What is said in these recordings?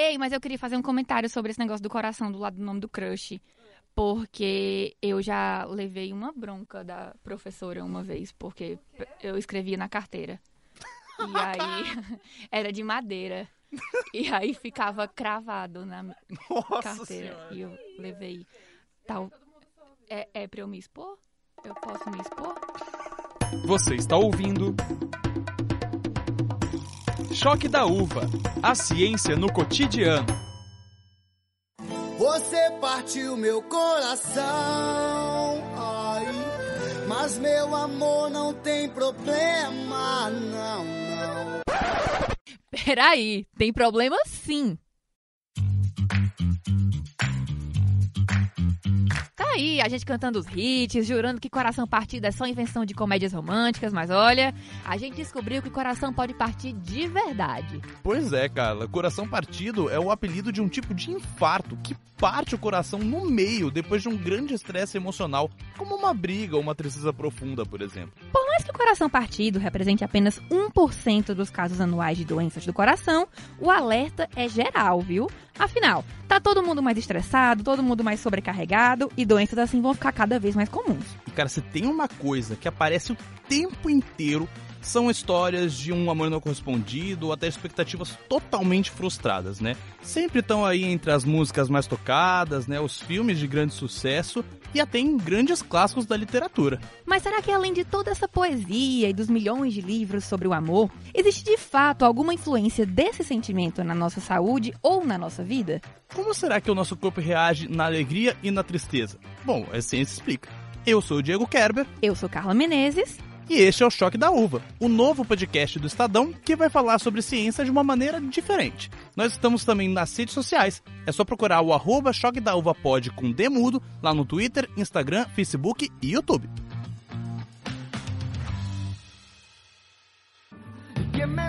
Ei, mas eu queria fazer um comentário sobre esse negócio do coração do lado do nome do crush. Porque eu já levei uma bronca da professora uma vez, porque eu escrevia na carteira. E aí era de madeira. E aí ficava cravado na Nossa carteira. senhora. E eu levei tal. É, é pra eu me expor? Eu posso me expor? Você está ouvindo. Choque da Uva A ciência no cotidiano. Você partiu meu coração, ai, mas meu amor não tem problema, não, não. Peraí, tem problema sim. Aí, a gente cantando os hits, jurando que coração partido é só invenção de comédias românticas, mas olha, a gente descobriu que coração pode partir de verdade. Pois é, Carla. Coração partido é o apelido de um tipo de infarto que parte o coração no meio depois de um grande estresse emocional, como uma briga ou uma tristeza profunda, por exemplo. Por mais que o coração partido represente apenas 1% dos casos anuais de doenças do coração, o alerta é geral, viu? Afinal, tá todo mundo mais estressado, todo mundo mais sobrecarregado e doenças assim vão ficar cada vez mais comuns. E cara, se tem uma coisa que aparece o tempo inteiro, são histórias de um amor não correspondido ou até expectativas totalmente frustradas, né? Sempre estão aí entre as músicas mais tocadas, né? Os filmes de grande sucesso e até em grandes clássicos da literatura. Mas será que além de toda essa poesia e dos milhões de livros sobre o amor, existe de fato alguma influência desse sentimento na nossa saúde ou na nossa vida? Como será que o nosso corpo reage na alegria e na tristeza? Bom, a ciência explica. Eu sou o Diego Kerber Eu sou Carla Menezes. E este é o Choque da Uva, o novo podcast do Estadão que vai falar sobre ciência de uma maneira diferente. Nós estamos também nas redes sociais. É só procurar o arroba Choque da Uva Pod com Demudo lá no Twitter, Instagram, Facebook e YouTube. ¿Quién me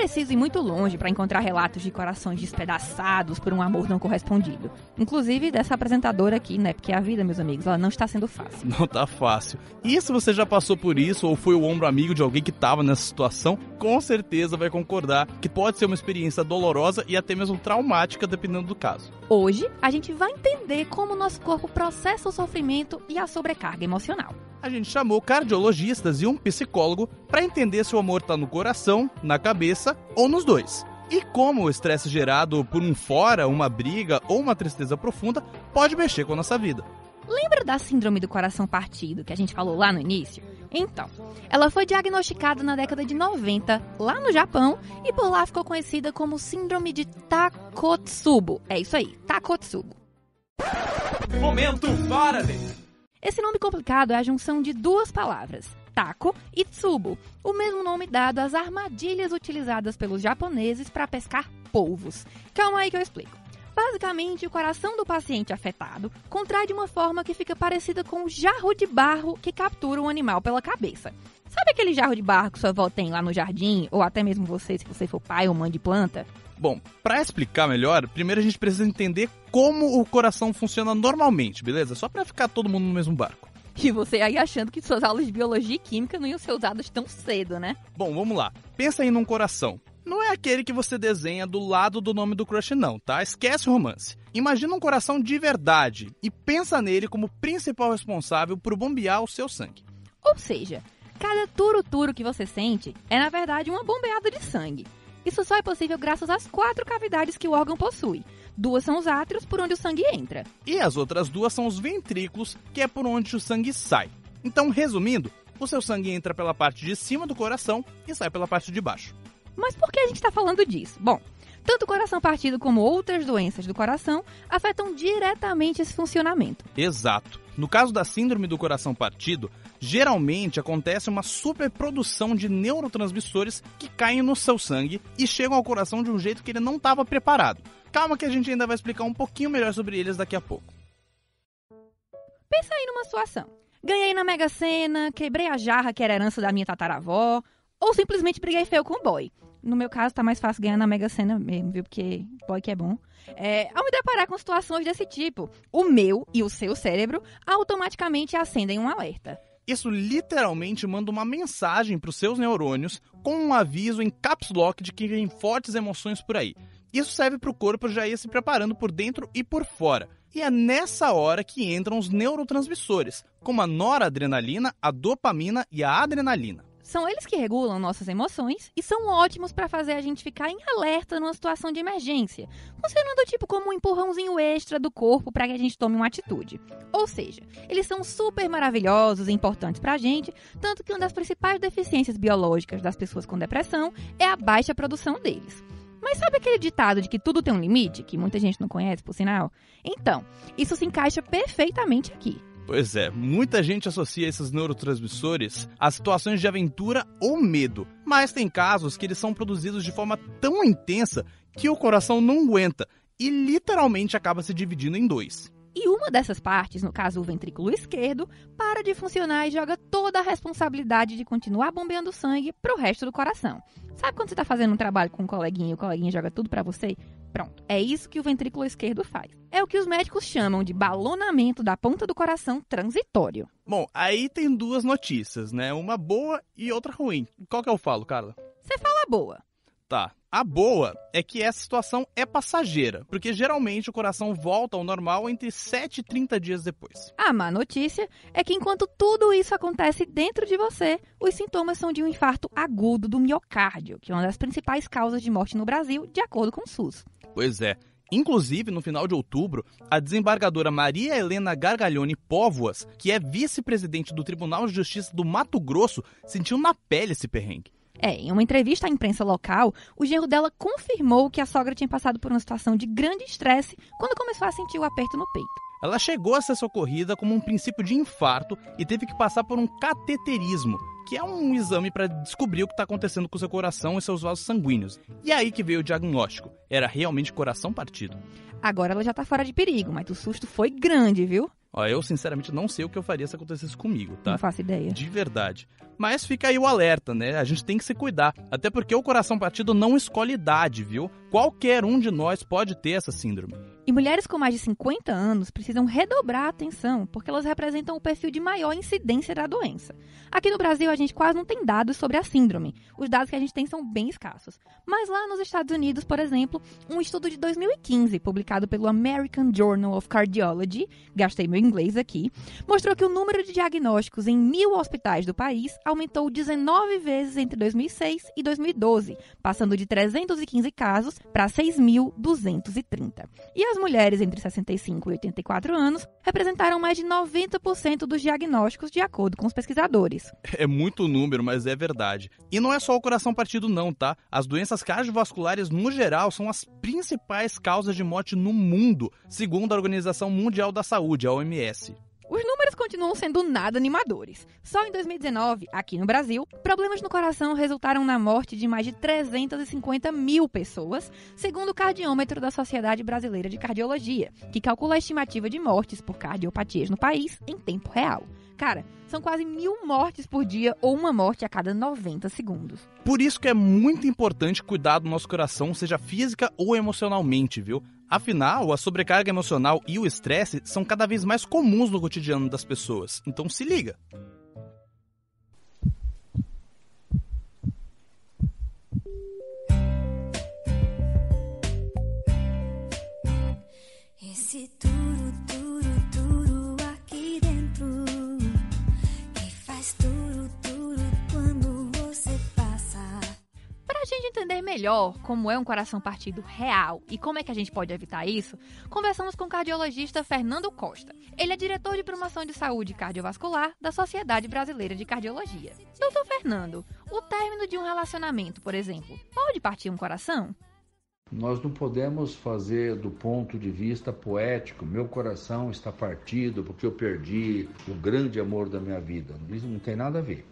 preciso ir muito longe para encontrar relatos de corações despedaçados por um amor não correspondido. Inclusive dessa apresentadora aqui, né? Porque a vida, meus amigos, ela não está sendo fácil. Não tá fácil. E se você já passou por isso ou foi o ombro amigo de alguém que tava nessa situação, com certeza vai concordar que pode ser uma experiência dolorosa e até mesmo traumática, dependendo do caso. Hoje, a gente vai entender como o nosso corpo processa o sofrimento e a sobrecarga emocional. A gente chamou cardiologistas e um psicólogo para entender se o amor tá no coração, na cabeça ou nos dois. E como o estresse gerado por um fora, uma briga ou uma tristeza profunda pode mexer com a nossa vida. Lembra da síndrome do coração partido que a gente falou lá no início? Então, ela foi diagnosticada na década de 90, lá no Japão, e por lá ficou conhecida como síndrome de Takotsubo. É isso aí, Takotsubo. Momento Faraday. Esse nome complicado é a junção de duas palavras, Tako e Tsubo, o mesmo nome dado às armadilhas utilizadas pelos japoneses para pescar polvos. Calma aí que eu explico. Basicamente, o coração do paciente afetado contrai de uma forma que fica parecida com o jarro de barro que captura um animal pela cabeça. Sabe aquele jarro de barro que sua avó tem lá no jardim, ou até mesmo você, se você for pai ou mãe de planta? Bom, para explicar melhor, primeiro a gente precisa entender como o coração funciona normalmente, beleza? Só para ficar todo mundo no mesmo barco. E você aí achando que suas aulas de biologia e química não iam ser usadas tão cedo, né? Bom, vamos lá. Pensa aí num coração. Não é aquele que você desenha do lado do nome do crush, não, tá? Esquece o romance. Imagina um coração de verdade e pensa nele como principal responsável por bombear o seu sangue. Ou seja, cada turo-turo que você sente é, na verdade, uma bombeada de sangue. Isso só é possível graças às quatro cavidades que o órgão possui. Duas são os átrios, por onde o sangue entra. E as outras duas são os ventrículos, que é por onde o sangue sai. Então, resumindo, o seu sangue entra pela parte de cima do coração e sai pela parte de baixo. Mas por que a gente está falando disso? Bom, tanto o coração partido como outras doenças do coração afetam diretamente esse funcionamento. Exato. No caso da síndrome do coração partido, geralmente acontece uma superprodução de neurotransmissores que caem no seu sangue e chegam ao coração de um jeito que ele não estava preparado. Calma que a gente ainda vai explicar um pouquinho melhor sobre eles daqui a pouco. Pensa aí numa situação. Ganhei na Mega Sena, quebrei a jarra que era herança da minha tataravó, ou simplesmente briguei feio com o boy. no meu caso tá mais fácil ganhar na Mega Sena mesmo, viu? Porque boy que é bom. É, ao me deparar com situações desse tipo, o meu e o seu cérebro automaticamente acendem um alerta. Isso literalmente manda uma mensagem para os seus neurônios com um aviso em caps lock de que vem fortes emoções por aí. Isso serve para o corpo já ir se preparando por dentro e por fora. E é nessa hora que entram os neurotransmissores, como a noradrenalina, a dopamina e a adrenalina. São eles que regulam nossas emoções e são ótimos para fazer a gente ficar em alerta numa situação de emergência, funcionando tipo como um empurrãozinho extra do corpo para que a gente tome uma atitude. Ou seja, eles são super maravilhosos e importantes para a gente, tanto que uma das principais deficiências biológicas das pessoas com depressão é a baixa produção deles. Mas sabe aquele ditado de que tudo tem um limite, que muita gente não conhece, por sinal? Então, isso se encaixa perfeitamente aqui. Pois é, muita gente associa esses neurotransmissores a situações de aventura ou medo, mas tem casos que eles são produzidos de forma tão intensa que o coração não aguenta e literalmente acaba se dividindo em dois. E uma dessas partes, no caso o ventrículo esquerdo, para de funcionar e joga toda a responsabilidade de continuar bombeando sangue pro resto do coração. Sabe quando você tá fazendo um trabalho com um coleguinha e o coleguinha joga tudo para você? Pronto, é isso que o ventrículo esquerdo faz. É o que os médicos chamam de balonamento da ponta do coração transitório. Bom, aí tem duas notícias, né? Uma boa e outra ruim. Qual que eu falo, Carla? Você fala boa. Tá. A boa é que essa situação é passageira, porque geralmente o coração volta ao normal entre 7 e 30 dias depois. A má notícia é que enquanto tudo isso acontece dentro de você, os sintomas são de um infarto agudo do miocárdio, que é uma das principais causas de morte no Brasil, de acordo com o SUS. Pois é. Inclusive, no final de outubro, a desembargadora Maria Helena Gargalhoni Póvoas, que é vice-presidente do Tribunal de Justiça do Mato Grosso, sentiu na pele esse perrengue. É, em uma entrevista à imprensa local, o genro dela confirmou que a sogra tinha passado por uma situação de grande estresse quando começou a sentir o aperto no peito. Ela chegou a ser socorrida como um princípio de infarto e teve que passar por um cateterismo, que é um exame para descobrir o que está acontecendo com seu coração e seus vasos sanguíneos. E é aí que veio o diagnóstico: era realmente coração partido. Agora ela já tá fora de perigo, mas o susto foi grande, viu? Ó, eu sinceramente não sei o que eu faria se acontecesse comigo, tá? Não faço ideia. De verdade. Mas fica aí o alerta, né? A gente tem que se cuidar. Até porque o coração partido não escolhe idade, viu? Qualquer um de nós pode ter essa síndrome. E mulheres com mais de 50 anos precisam redobrar a atenção, porque elas representam o perfil de maior incidência da doença. Aqui no Brasil, a gente quase não tem dados sobre a síndrome. Os dados que a gente tem são bem escassos. Mas lá nos Estados Unidos, por exemplo, um estudo de 2015, publicado pelo American Journal of Cardiology, gastei meu inglês aqui, mostrou que o número de diagnósticos em mil hospitais do país aumentou 19 vezes entre 2006 e 2012, passando de 315 casos para 6.230. E as mulheres entre 65 e 84 anos representaram mais de 90% dos diagnósticos, de acordo com os pesquisadores. É muito número, mas é verdade. E não é só o coração partido, não, tá? As doenças cardiovasculares, no geral, são as principais causas de morte no mundo, segundo a Organização Mundial da Saúde, a OMS. Continuam sendo nada animadores. Só em 2019, aqui no Brasil, problemas no coração resultaram na morte de mais de 350 mil pessoas, segundo o cardiômetro da Sociedade Brasileira de Cardiologia, que calcula a estimativa de mortes por cardiopatias no país em tempo real. Cara, são quase mil mortes por dia ou uma morte a cada 90 segundos. Por isso que é muito importante cuidar do nosso coração, seja física ou emocionalmente, viu? Afinal, a sobrecarga emocional e o estresse são cada vez mais comuns no cotidiano das pessoas. Então se liga. Entender melhor como é um coração partido real e como é que a gente pode evitar isso, conversamos com o cardiologista Fernando Costa. Ele é diretor de promoção de saúde cardiovascular da Sociedade Brasileira de Cardiologia. Doutor Fernando, o término de um relacionamento, por exemplo, pode partir um coração? Nós não podemos fazer do ponto de vista poético, meu coração está partido porque eu perdi o grande amor da minha vida. Isso não tem nada a ver.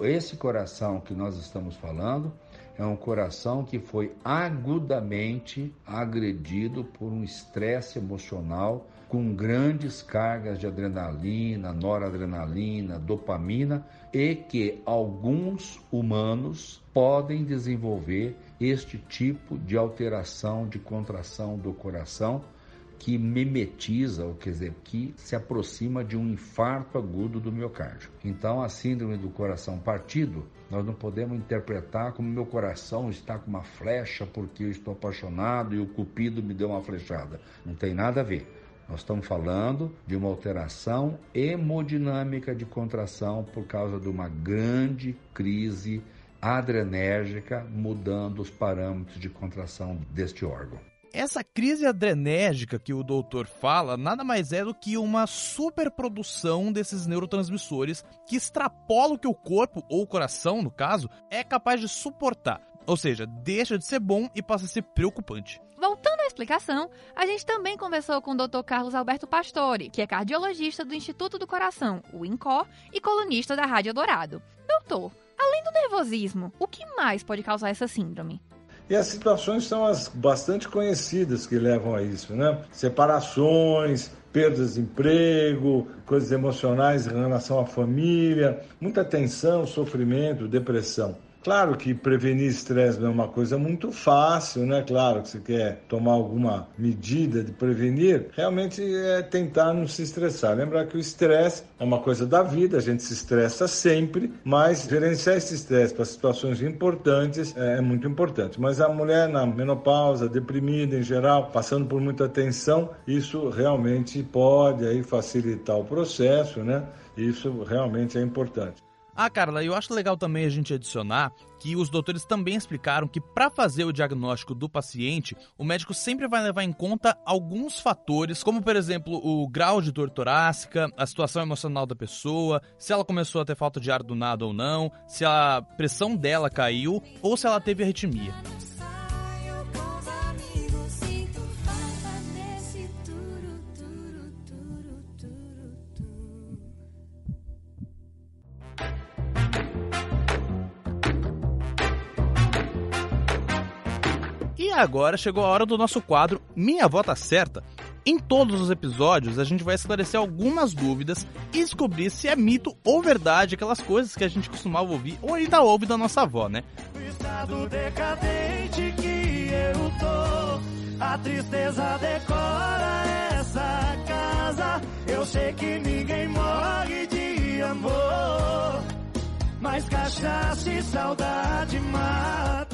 Esse coração que nós estamos falando é um coração que foi agudamente agredido por um estresse emocional com grandes cargas de adrenalina, noradrenalina, dopamina e que alguns humanos podem desenvolver este tipo de alteração de contração do coração que mimetiza, ou quer dizer, que se aproxima de um infarto agudo do miocárdio. Então, a síndrome do coração partido, nós não podemos interpretar como meu coração está com uma flecha porque eu estou apaixonado e o cupido me deu uma flechada. Não tem nada a ver. Nós estamos falando de uma alteração hemodinâmica de contração por causa de uma grande crise adrenérgica mudando os parâmetros de contração deste órgão. Essa crise adrenérgica que o doutor fala nada mais é do que uma superprodução desses neurotransmissores que extrapola o que o corpo, ou o coração no caso, é capaz de suportar. Ou seja, deixa de ser bom e passa a ser preocupante. Voltando à explicação, a gente também conversou com o Dr. Carlos Alberto Pastore, que é cardiologista do Instituto do Coração, o INCOR, e colunista da Rádio Dourado. Doutor, além do nervosismo, o que mais pode causar essa síndrome? E as situações são as bastante conhecidas que levam a isso, né? Separações, perdas de emprego, coisas emocionais em relação à família, muita tensão, sofrimento, depressão. Claro que prevenir estresse não é uma coisa muito fácil, né? Claro que você quer tomar alguma medida de prevenir, realmente é tentar não se estressar. Lembrar que o estresse é uma coisa da vida, a gente se estressa sempre, mas gerenciar esse estresse para situações importantes é, é muito importante. Mas a mulher na menopausa, deprimida em geral, passando por muita tensão, isso realmente pode aí facilitar o processo, né? Isso realmente é importante. Ah, Carla, eu acho legal também a gente adicionar que os doutores também explicaram que para fazer o diagnóstico do paciente, o médico sempre vai levar em conta alguns fatores, como por exemplo o grau de dor torácica, a situação emocional da pessoa, se ela começou a ter falta de ar do nada ou não, se a pressão dela caiu ou se ela teve arritmia. Agora chegou a hora do nosso quadro Minha Avó Tá Certa. Em todos os episódios, a gente vai esclarecer algumas dúvidas e descobrir se é mito ou verdade aquelas coisas que a gente costumava ouvir ou ainda ouve da nossa avó, né? O estado decadente que eu tô, a tristeza decora essa casa. Eu sei que ninguém morre de amor, mas cachaça e saudade mata.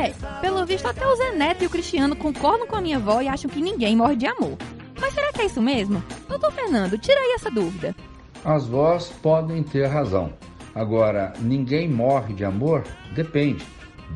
É, pelo visto até o Zé Neto e o Cristiano concordam com a minha avó e acham que ninguém morre de amor. Mas será que é isso mesmo? Doutor Fernando, tira aí essa dúvida. As vós podem ter razão. Agora, ninguém morre de amor? Depende.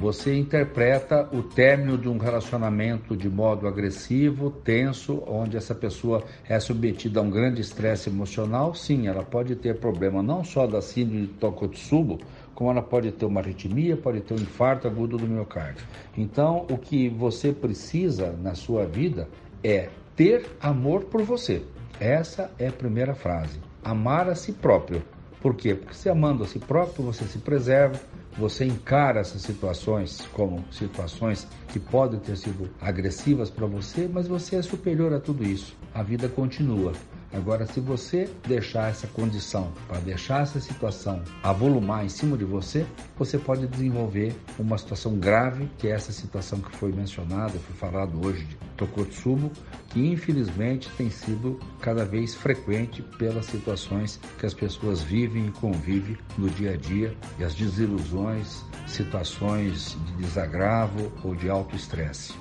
Você interpreta o término de um relacionamento de modo agressivo, tenso, onde essa pessoa é submetida a um grande estresse emocional? Sim, ela pode ter problema não só da síndrome de Tokotsubo, como ela pode ter uma arritmia, pode ter um infarto agudo do miocárdio. Então, o que você precisa na sua vida é ter amor por você. Essa é a primeira frase. Amar a si próprio. Por quê? Porque se amando a si próprio, você se preserva, você encara essas situações como situações que podem ter sido agressivas para você, mas você é superior a tudo isso. A vida continua. Agora, se você deixar essa condição, para deixar essa situação avolumar em cima de você, você pode desenvolver uma situação grave, que é essa situação que foi mencionada, foi falado hoje de Tokotsubo, que infelizmente tem sido cada vez frequente pelas situações que as pessoas vivem e convivem no dia a dia e as desilusões, situações de desagravo ou de alto estresse.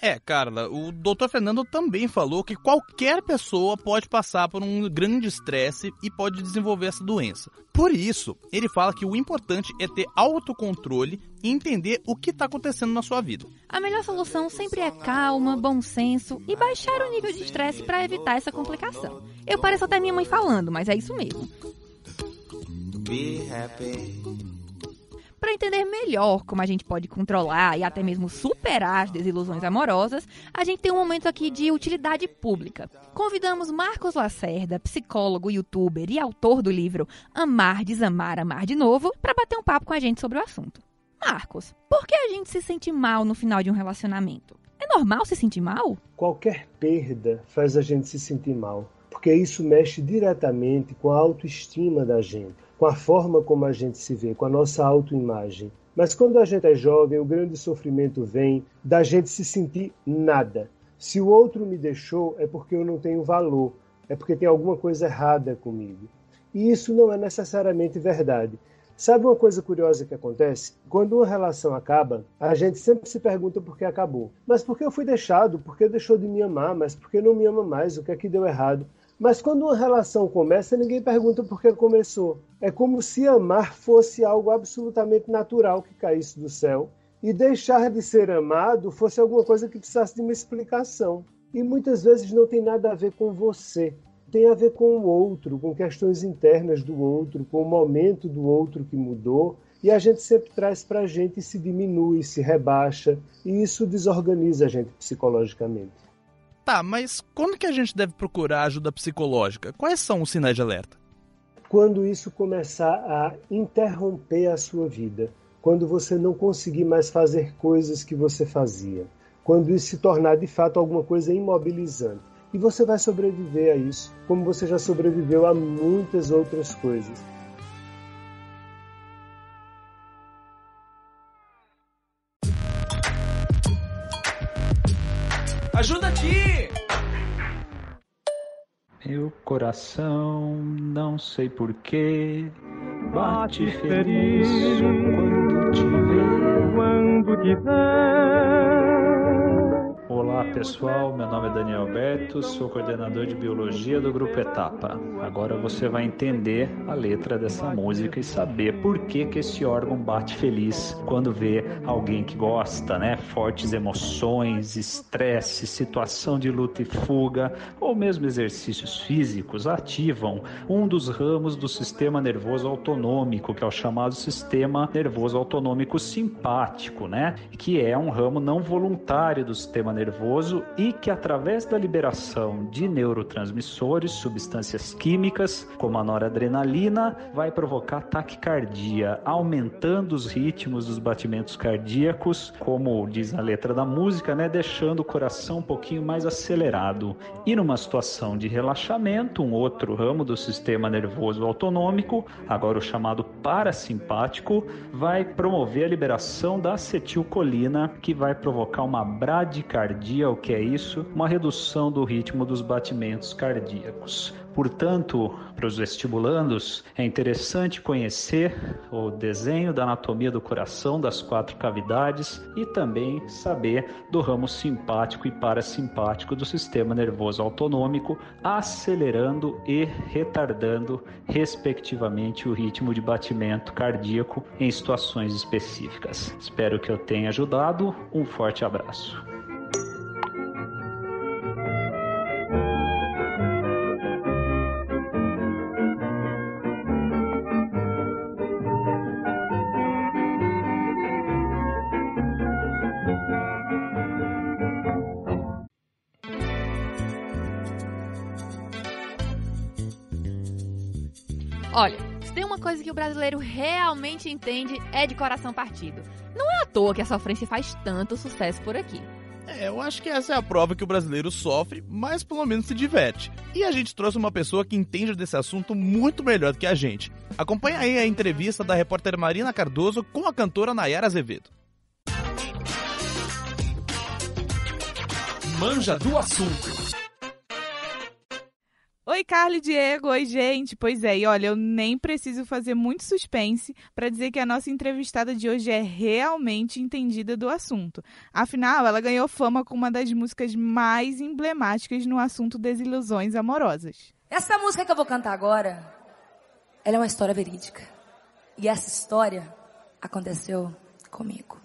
É, Carla, o Dr. Fernando também falou que qualquer pessoa pode passar por um grande estresse e pode desenvolver essa doença. Por isso, ele fala que o importante é ter autocontrole e entender o que está acontecendo na sua vida. A melhor solução sempre é calma, bom senso e baixar o nível de estresse para evitar essa complicação. Eu pareço até minha mãe falando, mas é isso mesmo. Para entender melhor como a gente pode controlar e até mesmo superar as desilusões amorosas, a gente tem um momento aqui de utilidade pública. Convidamos Marcos Lacerda, psicólogo, youtuber e autor do livro Amar, Desamar, Amar de Novo, para bater um papo com a gente sobre o assunto. Marcos, por que a gente se sente mal no final de um relacionamento? É normal se sentir mal? Qualquer perda faz a gente se sentir mal, porque isso mexe diretamente com a autoestima da gente, com a forma como a gente se vê, com a nossa autoimagem. Mas quando a gente é jovem, o grande sofrimento vem da gente se sentir nada. Se o outro me deixou, é porque eu não tenho valor, é porque tem alguma coisa errada comigo. E isso não é necessariamente verdade. Sabe uma coisa curiosa que acontece? Quando uma relação acaba, a gente sempre se pergunta por que acabou. Mas por que eu fui deixado? Por que deixou de me amar? Mas por que não me ama mais? O que é que deu errado? Mas quando uma relação começa, ninguém pergunta por que começou. É como se amar fosse algo absolutamente natural que caísse do céu e deixar de ser amado fosse alguma coisa que precisasse de uma explicação. E muitas vezes não tem nada a ver com você, tem a ver com o outro, com questões internas do outro, com o momento do outro que mudou. E a gente sempre traz para a gente e se diminui, se rebaixa, e isso desorganiza a gente psicologicamente. Tá, mas quando que a gente deve procurar ajuda psicológica? Quais são os sinais de alerta? Quando isso começar a interromper a sua vida, quando você não conseguir mais fazer coisas que você fazia, quando isso se tornar de fato alguma coisa imobilizante. E você vai sobreviver a isso, como você já sobreviveu a muitas outras coisas. Meu coração, não sei porquê, bate feliz quando te vê. Quando te ver. Pessoal, meu nome é Daniel Alberto, sou coordenador de biologia do Grupo Etapa. Agora você vai entender a letra dessa música e saber por que, que esse órgão bate feliz quando vê alguém que gosta, né? Fortes emoções, estresse, situação de luta e fuga, ou mesmo exercícios físicos ativam um dos ramos do sistema nervoso autonômico, que é o chamado sistema nervoso autonômico simpático, né? Que é um ramo não voluntário do sistema nervoso e que através da liberação de neurotransmissores, substâncias químicas, como a noradrenalina, vai provocar taquicardia, aumentando os ritmos dos batimentos cardíacos, como diz a letra da música, né, deixando o coração um pouquinho mais acelerado. E numa situação de relaxamento, um outro ramo do sistema nervoso autonômico, agora o chamado parasimpático, vai promover a liberação da acetilcolina, que vai provocar uma bradicardia o que é isso? Uma redução do ritmo dos batimentos cardíacos. Portanto, para os vestibulandos, é interessante conhecer o desenho da anatomia do coração das quatro cavidades e também saber do ramo simpático e parasimpático do sistema nervoso autonômico, acelerando e retardando, respectivamente, o ritmo de batimento cardíaco em situações específicas. Espero que eu tenha ajudado. Um forte abraço. Olha, se tem uma coisa que o brasileiro realmente entende é de coração partido. Não é à toa que a sofrência faz tanto sucesso por aqui. É, eu acho que essa é a prova que o brasileiro sofre, mas pelo menos se diverte. E a gente trouxe uma pessoa que entende desse assunto muito melhor do que a gente. Acompanha aí a entrevista da repórter Marina Cardoso com a cantora Nayara Azevedo. Manja do assunto. E Diego. Oi, gente. Pois é, e olha, eu nem preciso fazer muito suspense para dizer que a nossa entrevistada de hoje é realmente entendida do assunto. Afinal, ela ganhou fama com uma das músicas mais emblemáticas no assunto desilusões amorosas. Essa música que eu vou cantar agora, ela é uma história verídica. E essa história aconteceu comigo.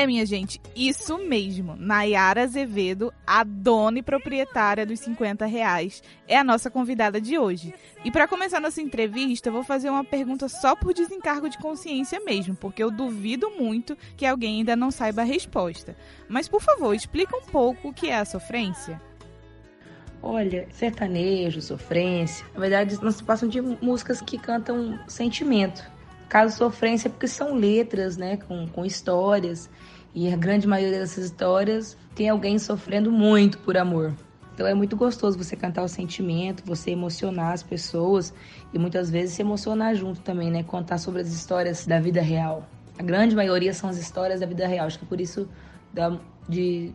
É, minha gente, isso mesmo. Nayara Azevedo, a dona e proprietária dos 50 reais, é a nossa convidada de hoje. E para começar nossa entrevista, eu vou fazer uma pergunta só por desencargo de consciência mesmo, porque eu duvido muito que alguém ainda não saiba a resposta. Mas, por favor, explica um pouco o que é a sofrência. Olha, sertanejo, sofrência, na verdade não se passam de músicas que cantam sentimento. Caso sofrência, é porque são letras, né, com, com histórias, e a grande maioria dessas histórias tem alguém sofrendo muito por amor. Então é muito gostoso você cantar o sentimento, você emocionar as pessoas e muitas vezes se emocionar junto também, né, contar sobre as histórias da vida real. A grande maioria são as histórias da vida real, acho que por isso da, de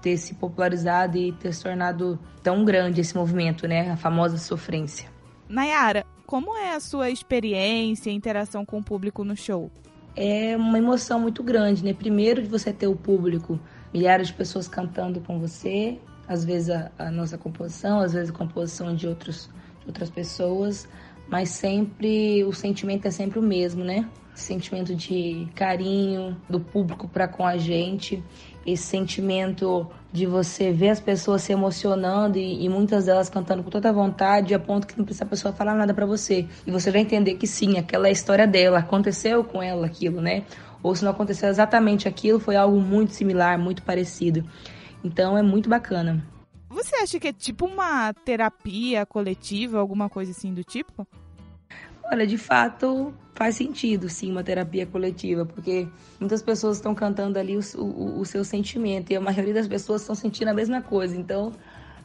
ter se popularizado e ter se tornado tão grande esse movimento, né? A famosa sofrência. Nayara, como é a sua experiência e interação com o público no show? É uma emoção muito grande, né? Primeiro de você ter o público, milhares de pessoas cantando com você, às vezes a, a nossa composição, às vezes a composição de, outros, de outras pessoas, mas sempre o sentimento é sempre o mesmo, né? Sentimento de carinho do público para com a gente, esse sentimento de você ver as pessoas se emocionando e, e, muitas delas cantando com toda vontade, a ponto que não precisa a pessoa falar nada para você. E você vai entender que sim, aquela é a história dela, aconteceu com ela aquilo, né? Ou se não aconteceu exatamente aquilo, foi algo muito similar, muito parecido. Então é muito bacana. Você acha que é tipo uma terapia coletiva, alguma coisa assim do tipo? Olha, de fato faz sentido, sim, uma terapia coletiva, porque muitas pessoas estão cantando ali o, o, o seu sentimento e a maioria das pessoas estão sentindo a mesma coisa. Então,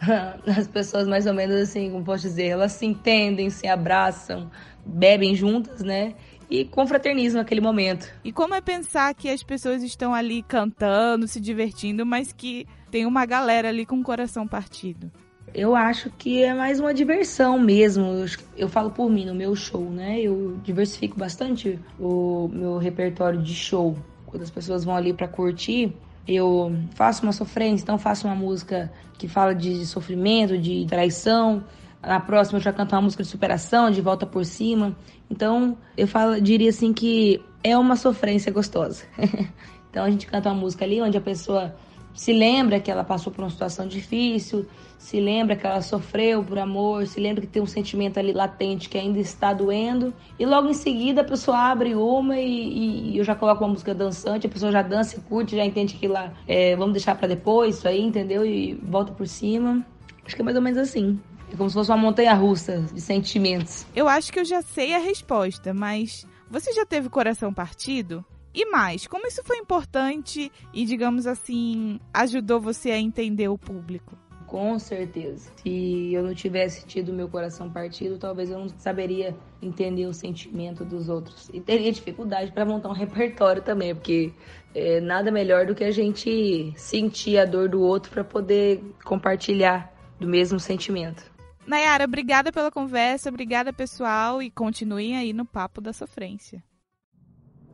as pessoas mais ou menos assim, como posso dizer, elas se entendem, se abraçam, bebem juntas, né? E confraternizam naquele momento. E como é pensar que as pessoas estão ali cantando, se divertindo, mas que tem uma galera ali com o coração partido? Eu acho que é mais uma diversão mesmo. Eu, eu, falo por mim no meu show, né? Eu diversifico bastante o meu repertório de show. Quando as pessoas vão ali para curtir, eu faço uma sofrência, então faço uma música que fala de sofrimento, de traição. Na próxima eu já canto uma música de superação, de volta por cima. Então eu falo, diria assim que é uma sofrência gostosa. então a gente canta uma música ali onde a pessoa se lembra que ela passou por uma situação difícil, se lembra que ela sofreu por amor, se lembra que tem um sentimento ali latente que ainda está doendo, e logo em seguida a pessoa abre uma e, e eu já coloco uma música dançante, a pessoa já dança e curte, já entende que lá é, vamos deixar para depois, isso aí, entendeu? E volta por cima. Acho que é mais ou menos assim. É como se fosse uma montanha russa de sentimentos. Eu acho que eu já sei a resposta, mas você já teve coração partido? E mais, como isso foi importante e, digamos assim, ajudou você a entender o público? Com certeza. Se eu não tivesse tido meu coração partido, talvez eu não saberia entender o sentimento dos outros. E teria dificuldade para montar um repertório também, porque é, nada melhor do que a gente sentir a dor do outro para poder compartilhar do mesmo sentimento. Nayara, obrigada pela conversa, obrigada pessoal e continuem aí no Papo da Sofrência.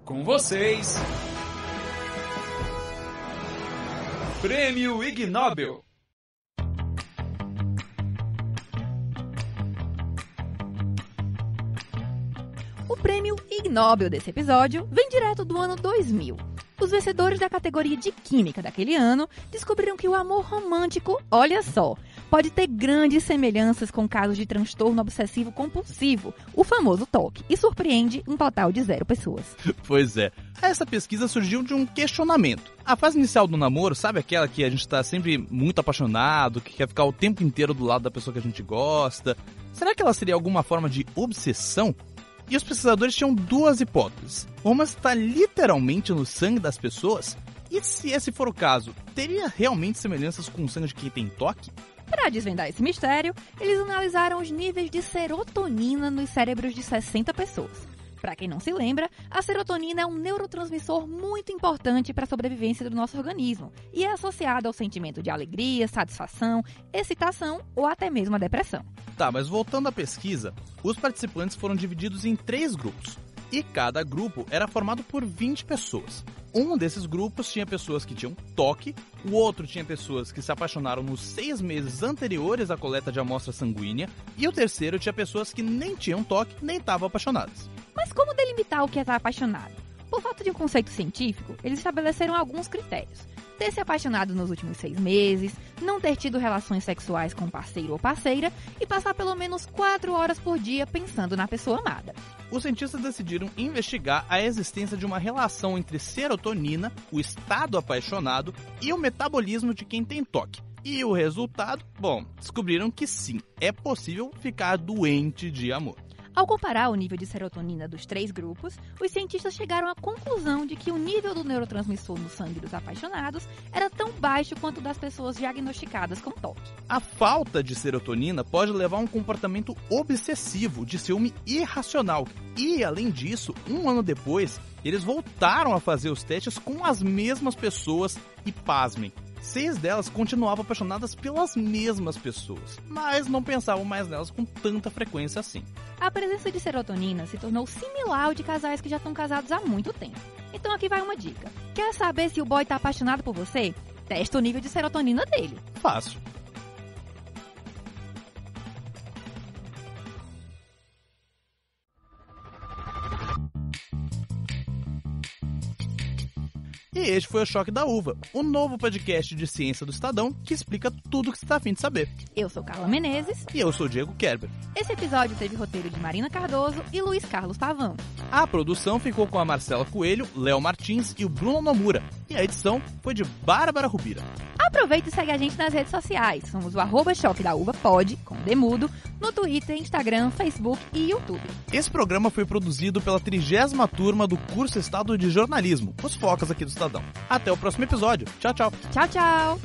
Com vocês, Prêmio Ig Nobel. O prêmio Ig Nobel desse episódio vem direto do ano 2000. Os vencedores da categoria de Química daquele ano descobriram que o amor romântico, olha só, pode ter grandes semelhanças com casos de transtorno obsessivo compulsivo, o famoso TOC, e surpreende um total de zero pessoas. Pois é. Essa pesquisa surgiu de um questionamento. A fase inicial do namoro, sabe aquela que a gente tá sempre muito apaixonado, que quer ficar o tempo inteiro do lado da pessoa que a gente gosta? Será que ela seria alguma forma de obsessão? E os pesquisadores tinham duas hipóteses. Uma está literalmente no sangue das pessoas, e se esse for o caso, teria realmente semelhanças com o sangue de quem tem toque? Para desvendar esse mistério, eles analisaram os níveis de serotonina nos cérebros de 60 pessoas. Para quem não se lembra, a serotonina é um neurotransmissor muito importante para a sobrevivência do nosso organismo e é associada ao sentimento de alegria, satisfação, excitação ou até mesmo a depressão. Tá, mas voltando à pesquisa, os participantes foram divididos em três grupos e cada grupo era formado por 20 pessoas. Um desses grupos tinha pessoas que tinham toque, o outro tinha pessoas que se apaixonaram nos seis meses anteriores à coleta de amostra sanguínea, e o terceiro tinha pessoas que nem tinham toque nem estavam apaixonadas. Mas como delimitar o que é estar apaixonado? Por falta de um conceito científico, eles estabeleceram alguns critérios. Ter se apaixonado nos últimos seis meses, não ter tido relações sexuais com parceiro ou parceira e passar pelo menos quatro horas por dia pensando na pessoa amada. Os cientistas decidiram investigar a existência de uma relação entre serotonina, o estado apaixonado e o metabolismo de quem tem toque. E o resultado? Bom, descobriram que sim, é possível ficar doente de amor. Ao comparar o nível de serotonina dos três grupos, os cientistas chegaram à conclusão de que o nível do neurotransmissor no sangue dos apaixonados era tão baixo quanto das pessoas diagnosticadas com toque. A falta de serotonina pode levar a um comportamento obsessivo, de ciúme irracional. E, além disso, um ano depois, eles voltaram a fazer os testes com as mesmas pessoas e, pasmem, seis delas continuavam apaixonadas pelas mesmas pessoas, mas não pensavam mais nelas com tanta frequência assim. A presença de serotonina se tornou similar ao de casais que já estão casados há muito tempo. Então aqui vai uma dica. Quer saber se o boy tá apaixonado por você? Testa o nível de serotonina dele. Fácil. E este foi o Choque da Uva, o novo podcast de ciência do Estadão que explica tudo o que você está afim de saber. Eu sou Carla Menezes. E eu sou Diego Kerber. Esse episódio teve roteiro de Marina Cardoso e Luiz Carlos Pavão. A produção ficou com a Marcela Coelho, Léo Martins e o Bruno Nomura. E a edição foi de Bárbara Rubira. Aproveita e segue a gente nas redes sociais. Somos o arroba Choque da Uva Pod, com Demudo, no Twitter, Instagram, Facebook e YouTube. Esse programa foi produzido pela trigésima turma do curso Estado de Jornalismo, os focas aqui do Estadão. Até o próximo episódio. Tchau, tchau. Tchau, tchau.